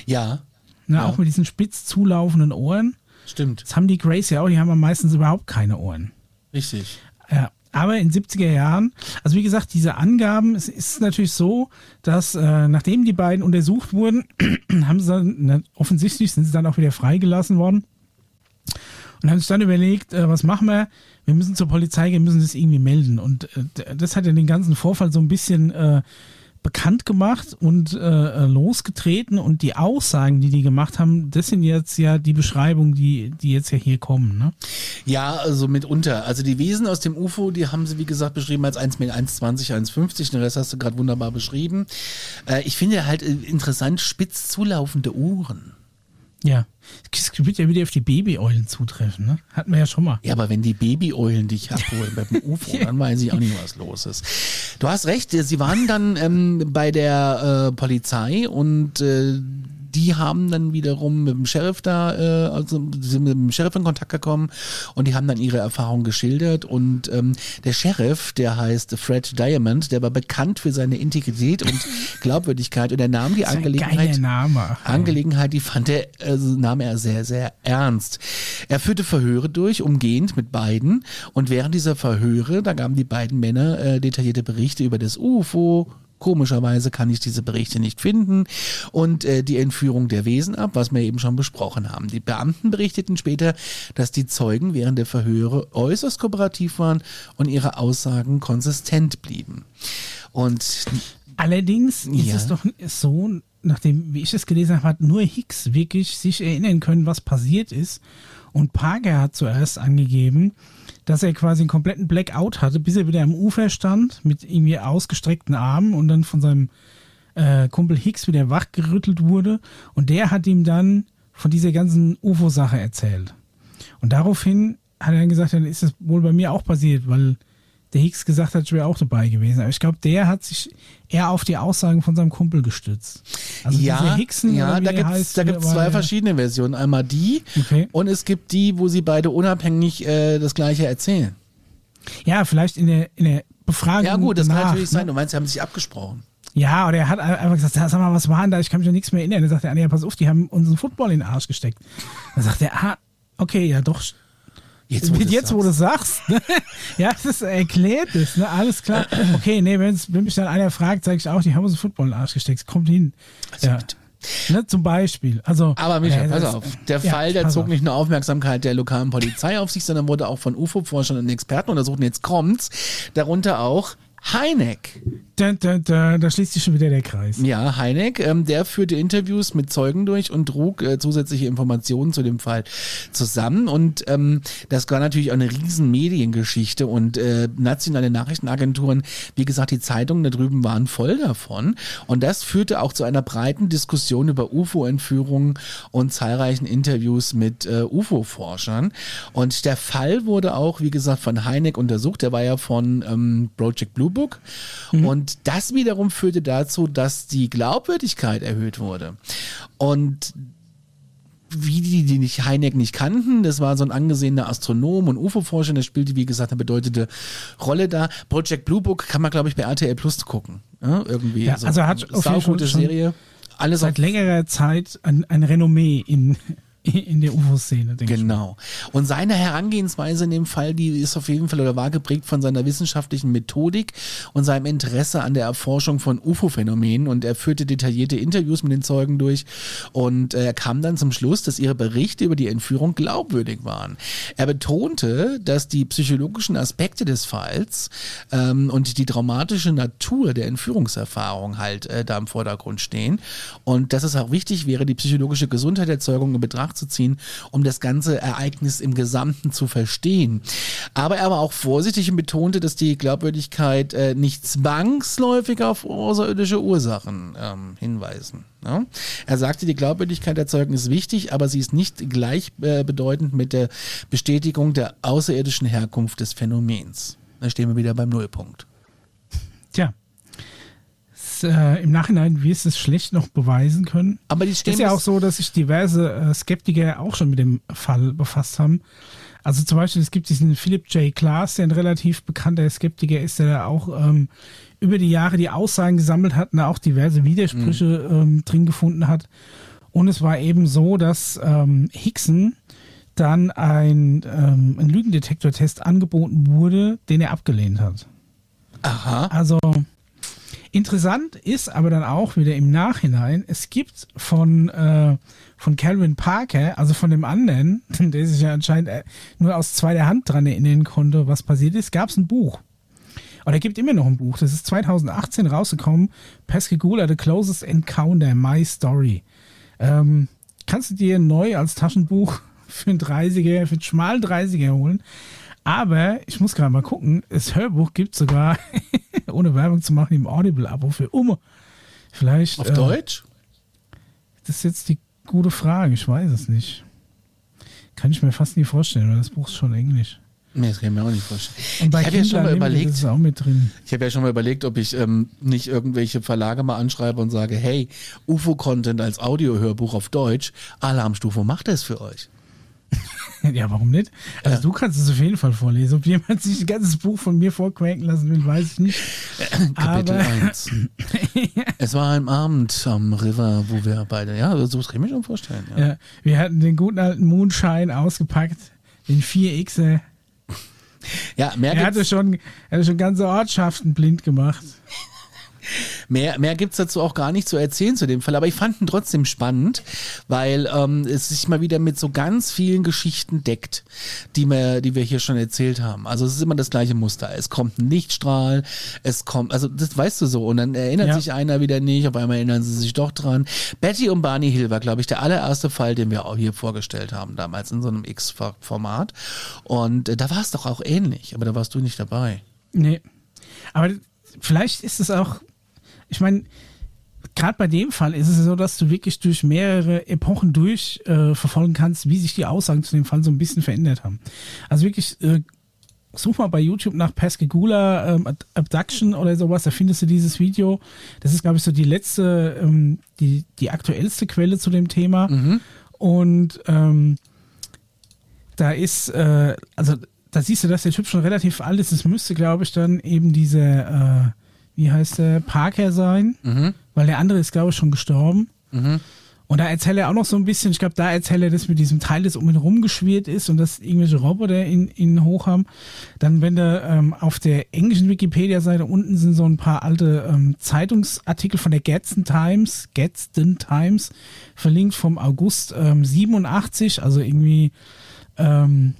Ja. Na, ja. Auch mit diesen spitz zulaufenden Ohren. Stimmt. Das haben die Greys ja auch, die haben ja meistens überhaupt keine Ohren. Richtig. Ja. Aber in 70er Jahren, also wie gesagt, diese Angaben, es ist natürlich so, dass äh, nachdem die beiden untersucht wurden, haben sie dann, na, offensichtlich sind sie dann auch wieder freigelassen worden und haben sich dann überlegt, äh, was machen wir? Wir müssen zur Polizei gehen, müssen das irgendwie melden. Und äh, das hat ja den ganzen Vorfall so ein bisschen äh, bekannt gemacht und äh, äh, losgetreten und die Aussagen, die die gemacht haben, das sind jetzt ja die Beschreibungen, die, die jetzt ja hier kommen. Ne? Ja, also mitunter. Also die Wesen aus dem UFO, die haben sie wie gesagt beschrieben als 1 Meter 1,20, 1,50. Den Rest hast du gerade wunderbar beschrieben. Äh, ich finde halt äh, interessant spitz zulaufende Ohren. Ja. Es wird ja wieder auf die Babyeulen zutreffen, ne? Hatten wir ja schon mal. Ja, aber wenn die Babyeulen dich abholen beim UFO, dann weiß ich auch nicht, was los ist. Du hast recht, sie waren dann ähm, bei der äh, Polizei und äh, die haben dann wiederum mit dem Sheriff da, äh, also sind mit dem Sheriff in Kontakt gekommen und die haben dann ihre Erfahrungen geschildert und ähm, der Sheriff, der heißt Fred Diamond, der war bekannt für seine Integrität und Glaubwürdigkeit und er nahm die Angelegenheit. Angelegenheit, die fand er, also nahm er sehr, sehr ernst. Er führte Verhöre durch, umgehend mit beiden und während dieser Verhöre, da gaben die beiden Männer äh, detaillierte Berichte über das UFO, Komischerweise kann ich diese Berichte nicht finden und äh, die Entführung der Wesen ab, was wir eben schon besprochen haben. Die Beamten berichteten später, dass die Zeugen während der Verhöre äußerst kooperativ waren und ihre Aussagen konsistent blieben. Und allerdings ist ja. es doch so, nachdem wie ich es gelesen habe, hat nur Hicks wirklich sich erinnern können, was passiert ist. Und Parker hat zuerst angegeben, dass er quasi einen kompletten Blackout hatte, bis er wieder am Ufer stand mit irgendwie ausgestreckten Armen und dann von seinem äh, Kumpel Hicks wieder wachgerüttelt wurde. Und der hat ihm dann von dieser ganzen UFO-Sache erzählt. Und daraufhin hat er dann gesagt, dann ist es wohl bei mir auch passiert, weil der Hicks gesagt hat, ich wäre auch dabei gewesen. Aber ich glaube, der hat sich eher auf die Aussagen von seinem Kumpel gestützt. Also ja, Hicksen, ja da gibt es zwei ja. verschiedene Versionen. Einmal die okay. und es gibt die, wo sie beide unabhängig äh, das Gleiche erzählen. Ja, vielleicht in der, in der Befragung. Ja gut, das nach, kann natürlich ne? sein. Du meinst, sie haben sich abgesprochen. Ja, oder er hat einfach gesagt, sag mal, was war denn da? Ich kann mich an nichts mehr erinnern. Dann sagt er, ja, pass auf, die haben unseren Football in den Arsch gesteckt. Dann sagt er, ah, okay, ja doch, Jetzt, wo, jetzt, wo du sagst, ne? ja, das ist erklärt ist, ne? alles klar. Okay, nee, wenn mich dann einer fragt, sage ich auch, die haben uns einen Football in den Arsch gesteckt, kommt hin. Ja. Ne, zum Beispiel. Also, Aber Michael, ja, pass auf. Der ja, Fall, der zog auf. nicht nur Aufmerksamkeit der lokalen Polizei auf sich, sondern wurde auch von UFO-Forschern und Experten untersucht. Und jetzt kommt's. Darunter auch Heineck. Da, da, da, da schließt sich schon wieder der Kreis. Ja, Heineck, ähm, der führte Interviews mit Zeugen durch und trug äh, zusätzliche Informationen zu dem Fall zusammen. Und ähm, das war natürlich auch eine riesen Mediengeschichte und äh, nationale Nachrichtenagenturen, wie gesagt, die Zeitungen da drüben waren voll davon. Und das führte auch zu einer breiten Diskussion über UFO-Entführungen und zahlreichen Interviews mit äh, UFO-Forschern. Und der Fall wurde auch, wie gesagt, von Heineck untersucht. Der war ja von ähm, Project Blue Book. Mhm. Und das wiederum führte dazu, dass die Glaubwürdigkeit erhöht wurde. Und wie die, die nicht Heineck nicht kannten, das war so ein angesehener Astronom und UFO-Forscher, der spielte, wie gesagt, eine bedeutende Rolle da. Project Blue Book kann man, glaube ich, bei RTL Plus gucken. Ja, irgendwie. Ja, also, also hat jeden Fall Serie. Alles seit längerer Zeit ein, ein Renommee in, in der UFO-Szene, denke genau. ich. Genau. Und seine Herangehensweise in dem Fall, die ist auf jeden Fall oder war geprägt von seiner wissenschaftlichen Methodik und seinem Interesse an der Erforschung von UFO-Phänomenen. Und er führte detaillierte Interviews mit den Zeugen durch und äh, er kam dann zum Schluss, dass ihre Berichte über die Entführung glaubwürdig waren. Er betonte, dass die psychologischen Aspekte des Falls ähm, und die traumatische Natur der Entführungserfahrung halt äh, da im Vordergrund stehen und dass es auch wichtig wäre, die psychologische Gesundheit der Zeugung in Betracht nachzuziehen, um das ganze Ereignis im Gesamten zu verstehen. Aber er war auch vorsichtig und betonte, dass die Glaubwürdigkeit äh, nicht zwangsläufig auf außerirdische Ursachen ähm, hinweisen. Ja? Er sagte, die Glaubwürdigkeit der Zeugen ist wichtig, aber sie ist nicht gleichbedeutend äh, mit der Bestätigung der außerirdischen Herkunft des Phänomens. Da stehen wir wieder beim Nullpunkt. Äh, Im Nachhinein wirst du es schlecht noch beweisen können. Aber die Es stehen ist ja auch so, dass sich diverse äh, Skeptiker auch schon mit dem Fall befasst haben. Also zum Beispiel, es gibt diesen Philip J. Klaas, der ein relativ bekannter Skeptiker ist, der da auch ähm, über die Jahre die Aussagen gesammelt hat und da auch diverse Widersprüche ähm, drin gefunden hat. Und es war eben so, dass ähm, Hickson dann ein, ähm, ein Lügendetektortest angeboten wurde, den er abgelehnt hat. Aha. Also interessant ist aber dann auch wieder im Nachhinein, es gibt von, äh, von Calvin Parker, also von dem anderen, der sich ja anscheinend äh, nur aus zweiter Hand dran erinnern konnte, was passiert ist, gab es ein Buch. Oder er gibt immer noch ein Buch. Das ist 2018 rausgekommen. Pascagoula, The Closest Encounter, My Story. Ähm, kannst du dir neu als Taschenbuch für einen 30er, für einen schmalen 30er holen. Aber ich muss gerade mal gucken, das Hörbuch gibt sogar, ohne Werbung zu machen, im Audible-Abo für Umme. Vielleicht. Auf äh, Deutsch? Das ist jetzt die gute Frage, ich weiß es nicht. Kann ich mir fast nie vorstellen, weil das Buch ist schon Englisch. Nee, das kann ich mir auch nicht vorstellen. Ich habe ja schon mal überlegt, Das ist auch mit drin. ich habe ja schon mal überlegt, ob ich ähm, nicht irgendwelche Verlage mal anschreibe und sage, hey, UFO-Content als Audiohörbuch auf Deutsch, Alarmstufe macht das für euch. Ja, warum nicht? Also du kannst es auf jeden Fall vorlesen. Ob jemand sich ein ganzes Buch von mir vorquäken lassen will, weiß ich nicht. Kapitel Aber- 1. es war ein Abend am River, wo wir beide, ja, so kann ich mir schon vorstellen. Ja. Ja, wir hatten den guten alten Moonshine ausgepackt, den 4X. Ja, mehr Er hatte schon, er hatte schon ganze Ortschaften blind gemacht. Mehr, mehr gibt's dazu auch gar nicht zu erzählen zu dem Fall, aber ich fand ihn trotzdem spannend, weil ähm, es sich mal wieder mit so ganz vielen Geschichten deckt, die wir, die wir hier schon erzählt haben. Also es ist immer das gleiche Muster. Es kommt ein Lichtstrahl, es kommt, also das weißt du so, und dann erinnert Ja. sich einer wieder nicht, auf einmal erinnern sie sich doch dran. Betty und Barney Hill war, glaube ich, der allererste Fall, den wir auch hier vorgestellt haben, damals in so einem X-Format. Und äh, da war es doch auch ähnlich, aber da warst du nicht dabei. Nee. Aber vielleicht ist es auch, ich meine, gerade bei dem Fall ist es so, dass du wirklich durch mehrere Epochen durch äh, verfolgen kannst, wie sich die Aussagen zu dem Fall so ein bisschen verändert haben. Also wirklich, äh, such mal bei YouTube nach Pascagoula ähm, Abduction oder sowas, da findest du dieses Video. Das ist, glaube ich, so die letzte, ähm, die, die aktuellste Quelle zu dem Thema. Und ähm, da ist, äh, also da siehst du, dass der Typ schon relativ alt ist. Es müsste, glaube ich, dann eben diese, äh, wie heißt der, Parker sein, weil der andere ist, glaube ich, schon gestorben. Und da erzählt er auch noch so ein bisschen, ich glaube, da erzählt er das mit diesem Teil, das um ihn rumgeschwirrt ist und dass irgendwelche Roboter ihn, ihn hoch haben. Dann, wenn du ähm, auf der englischen Wikipedia-Seite unten sind so ein paar alte ähm, Zeitungsartikel von der Gadsden Times, Gadsden Times, verlinkt vom August ähm, 87, also irgendwie ähm,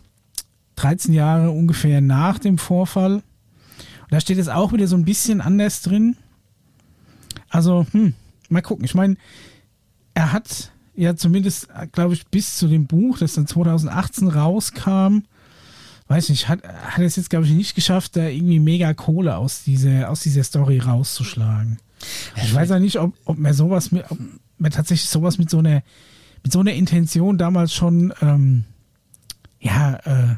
13 Jahre ungefähr nach dem Vorfall. Da steht es auch wieder so ein bisschen anders drin. Also, hm, mal gucken. Ich meine, er hat ja zumindest, glaube ich, bis zu dem Buch, das dann 2018 rauskam, weiß nicht, hat, hat er es jetzt, glaube ich, nicht geschafft, da irgendwie mega Kohle aus dieser, aus dieser Story rauszuschlagen. ich weiß ja nicht, ob, ob man sowas mit, ob man tatsächlich sowas mit so einer, mit so einer Intention damals schon, ähm, ja, äh,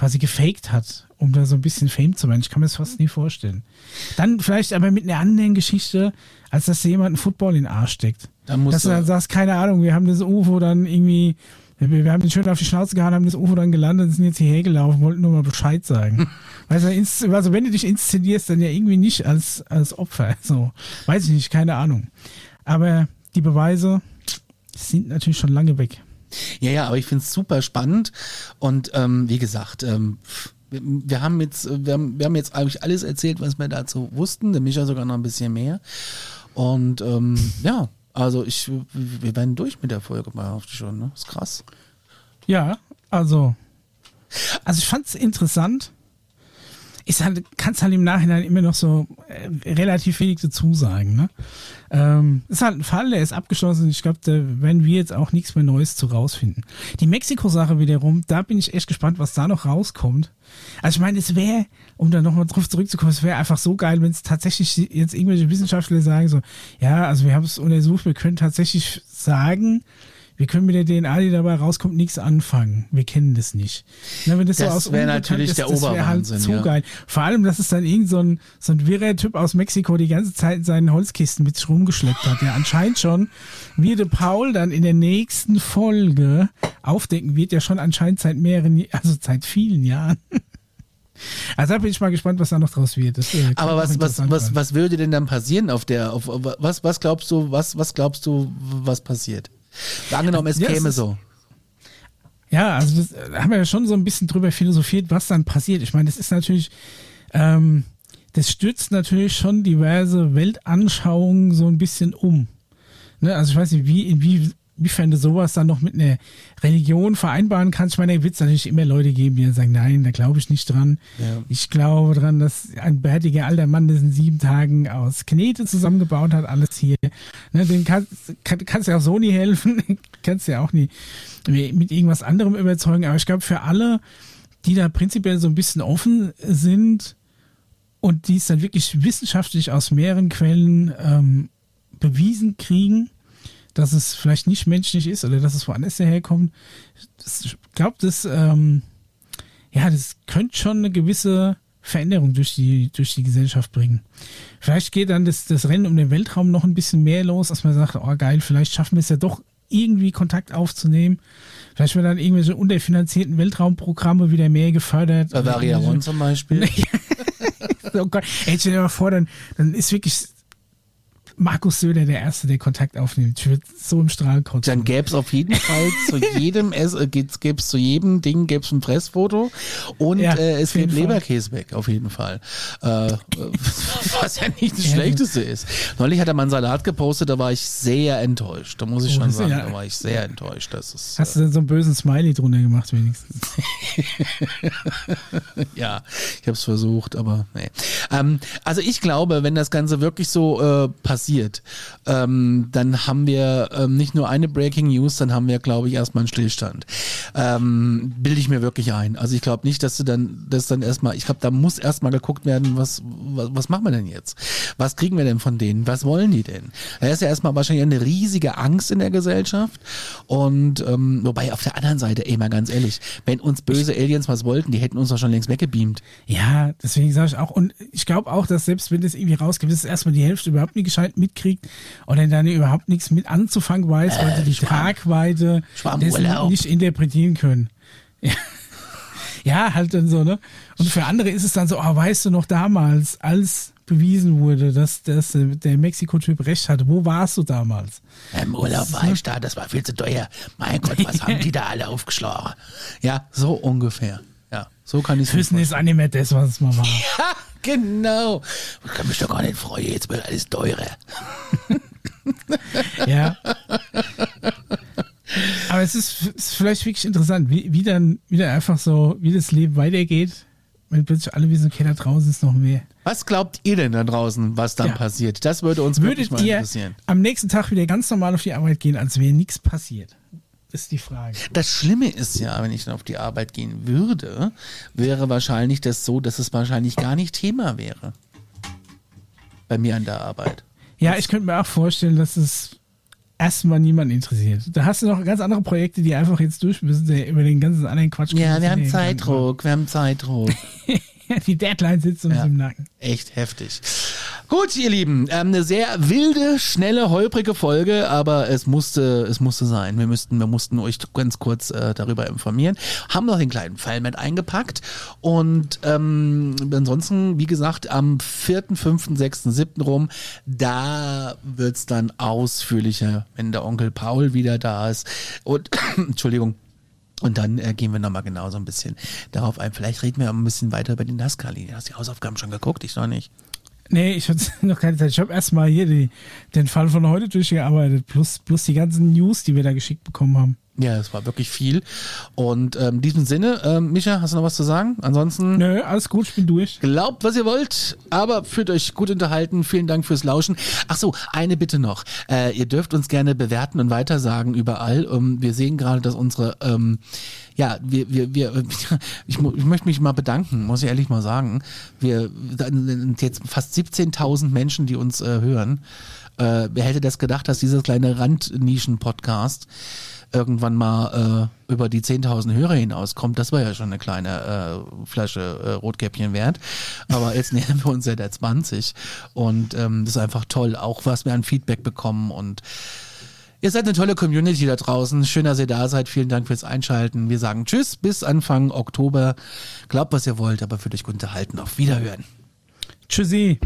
quasi gefaked hat, um da so ein bisschen Fame zu werden. Ich kann mir das fast nie vorstellen. Dann vielleicht aber mit einer anderen Geschichte, als dass dir jemand einen Football in den Arsch steckt. Dann musst dass du dann sagst, keine Ahnung, wir haben das UFO dann irgendwie, wir, wir haben den schön auf die Schnauze gehauen, haben das UFO dann gelandet und sind jetzt hierher gelaufen, wollten nur mal Bescheid sagen. weißt du, also wenn du dich inszenierst, dann ja irgendwie nicht als, als Opfer. So, weiß ich nicht, keine Ahnung. Aber die Beweise sind natürlich schon lange weg. Ja, ja, aber ich finde es super spannend und ähm, wie gesagt, ähm, wir, wir haben jetzt, wir haben, wir haben jetzt eigentlich alles erzählt, was wir dazu wussten, der Micha sogar noch ein bisschen mehr. Und ähm, ja, also ich, wir werden durch mit der Folge mal auf schon, ne? Ist krass. Ja, also, also ich fand es interessant. Ist halt, kannst halt im Nachhinein immer noch so äh, relativ wenig dazu sagen. Ne? Ähm, ist halt ein Fall, der ist abgeschlossen. Ich glaube, da werden wir jetzt auch nichts mehr Neues zu rausfinden. Die Mexiko-Sache wiederum, da bin ich echt gespannt, was da noch rauskommt. Also ich meine, es wäre, um da nochmal drauf zurückzukommen, es wäre einfach so geil, wenn es tatsächlich jetzt irgendwelche Wissenschaftler sagen so, ja, also wir haben es untersucht, wir können tatsächlich sagen, wir können mit der DNA, die dabei rauskommt, nichts anfangen. Wir kennen das nicht. Na, wenn das, das so wäre natürlich ist, der das wäre halt zu ja. geil. Vor allem, dass es dann irgend so ein, so ein wirrer Typ aus Mexiko die ganze Zeit in seinen Holzkisten mit sich rumgeschleppt hat, der anscheinend schon, wie der Paul dann in der nächsten Folge aufdecken wird, ja schon anscheinend seit mehreren, also seit vielen Jahren. Also da bin ich mal gespannt, was da noch draus wird. Aber was, was, was, was würde denn dann passieren auf der, auf, was, was glaubst du, was, was glaubst du, was passiert? Angenommen, es ja, käme es so. Ja, also das, da haben wir ja schon so ein bisschen drüber philosophiert, was dann passiert. Ich meine, das ist natürlich, ähm, das stürzt natürlich schon diverse Weltanschauungen so ein bisschen um. Ne? Also ich weiß nicht, wie, wie, inwiefern du sowas dann noch mit einer Religion vereinbaren kannst. Ich meine, da wird es natürlich immer Leute geben, die dann sagen, nein, da glaube ich nicht dran. Ja. Ich glaube dran, dass ein bärtiger alter Mann das in sieben Tagen aus Knete zusammengebaut hat, alles hier. Ne, den kannst, kann, kannst ja auch so nie helfen, kannst ja auch nie mit irgendwas anderem überzeugen. Aber ich glaube, für alle, die da prinzipiell so ein bisschen offen sind und die es dann wirklich wissenschaftlich aus mehreren Quellen ähm, bewiesen kriegen, dass es vielleicht nicht menschlich ist oder dass es woanders herkommt. Ich glaube, das, ähm, ja, das könnte schon eine gewisse Veränderung durch die, durch die Gesellschaft bringen. Vielleicht geht dann das, das Rennen um den Weltraum noch ein bisschen mehr los, dass man sagt, oh geil, vielleicht schaffen wir es ja doch irgendwie Kontakt aufzunehmen. Vielleicht werden dann irgendwelche unterfinanzierten Weltraumprogramme wieder mehr gefördert. Bavaria One zum Beispiel. oh Gott, ey, stell dir mal vor, dann, dann ist wirklich Markus Söder der Erste, der Kontakt aufnimmt. Ich würde so im Strahl kotzen. Dann gäbe es auf jeden Fall zu jedem, es äh, gäbe zu jedem Ding gäbe es ein Pressfoto und ja, äh, es gibt Leberkäse weg, auf jeden Fall. Äh, was ja nicht das Schlechteste ist. Neulich hat er mal einen Salat gepostet, da war ich sehr enttäuscht. Da muss ich oh, schon sagen, ja, da war ich sehr enttäuscht. Das ist, Hast du denn so einen bösen Smiley drunter gemacht wenigstens? ja, ich habe es versucht, aber nee. Ähm, also ich glaube, wenn das Ganze wirklich so äh, passiert, passiert, ähm, dann haben wir ähm, nicht nur eine Breaking News, dann haben wir, glaube ich, erstmal einen Stillstand. Ähm, bilde ich mir wirklich ein. Also ich glaube nicht, dass du dann, das dann erstmal, ich glaube, da muss erstmal geguckt werden, was, was, was machen wir denn jetzt? Was kriegen wir denn von denen? Was wollen die denn? Da ist ja erstmal wahrscheinlich eine riesige Angst in der Gesellschaft. Und ähm, wobei auf der anderen Seite, ey, mal ganz ehrlich, wenn uns böse Aliens was wollten, die hätten uns doch schon längst weggebeamt. Ja, deswegen sage ich auch, und ich glaube auch, dass selbst wenn das irgendwie rausgibt, ist erstmal die Hälfte überhaupt nicht gescheit mitkriegt oder dann überhaupt nichts mit anzufangen weiß, äh, weil sie die Tragweite dessen nicht interpretiitieren können. Ja. ja, halt dann so, ne? Und für andere ist es dann so, oh, weißt du noch damals, als bewiesen wurde, dass, dass der Mexiko-Typ recht hatte. Wo warst du damals? Im Urlaub war ich da, das war viel zu teuer. Mein Gott, was haben die da alle aufgeschlagen? Ja, so ungefähr. Ja, so kann ich es Wissen ist auch nicht mehr das, was es mal war. Ja, genau. Ich kann mich doch gar nicht freuen, jetzt wird alles teurer. ja. Aber es ist, ist, vielleicht wirklich interessant, wie, wie, dann, wie dann einfach so, wie das Leben weitergeht, wenn plötzlich alle wissen, okay, da draußen ist noch mehr. Was glaubt ihr denn da draußen, was dann ja. passiert? Das würde uns Würdet wirklich mal interessieren. am nächsten Tag wieder ganz normal auf die Arbeit gehen, als wäre nichts passiert? Ist die Frage. Das Schlimme ist ja, wenn ich dann auf die Arbeit gehen würde, wäre wahrscheinlich das so, dass es wahrscheinlich gar nicht Thema wäre. Bei mir an der Arbeit. Ja, ich könnte mir auch vorstellen, dass es erstmal niemand interessiert. Da hast du noch ganz andere Projekte, die einfach jetzt durch müssen, über den ganzen anderen Quatsch. Ja, wir haben Zeitdruck, wir haben Zeitdruck. die Deadline sitzt uns ja, im Nacken. Echt heftig. Gut, ihr Lieben, ähm, eine sehr wilde, schnelle, holprige Folge, aber es musste, es musste sein. Wir müssten, wir mussten euch ganz kurz äh, darüber informieren. Haben noch den kleinen Fall mit eingepackt und ähm, ansonsten, wie gesagt, am 4., 5., 6., 7. rum, da wird's dann ausführlicher, wenn der Onkel Paul wieder da ist. Und Entschuldigung. Und dann äh, gehen wir nochmal genau so ein bisschen darauf ein. Vielleicht reden wir ein bisschen weiter über die NASCAR-Linie. Hast du die Hausaufgaben schon geguckt? Ich noch nicht. Nee, ich hatte noch keine Zeit. Ich habe erstmal hier die, den Fall von heute durchgearbeitet, plus, plus die ganzen News, die wir da geschickt bekommen haben. Ja, es war wirklich viel. Und ähm, in diesem Sinne, ähm, Micha, hast du noch was zu sagen? Ansonsten. Nö, alles gut, ich bin durch. Glaubt, was ihr wollt, aber fühlt euch gut unterhalten. Vielen Dank fürs Lauschen. Ach so, eine Bitte noch. Äh, ihr dürft uns gerne bewerten und weitersagen überall. Ähm, wir sehen gerade, dass unsere, ähm, ja, wir, wir, wir, ich, ich möchte mich mal bedanken, muss ich ehrlich mal sagen. Wir sind jetzt fast 17.000 Menschen, die uns äh, hören. Äh, wer hätte das gedacht, dass dieses kleine Randnischen-Podcast irgendwann mal äh, über die 10.000 Hörer hinauskommt, das war ja schon eine kleine äh, Flasche äh, Rotkäppchen wert. Aber jetzt nähern wir uns ja der 20 und ähm, das ist einfach toll, auch was wir an Feedback bekommen und Ihr seid eine tolle Community da draußen. Schön, dass ihr da seid. Vielen Dank fürs Einschalten. Wir sagen Tschüss bis Anfang Oktober. Glaubt, was ihr wollt, aber euch gut unterhalten. Auf Wiederhören. Tschüssi.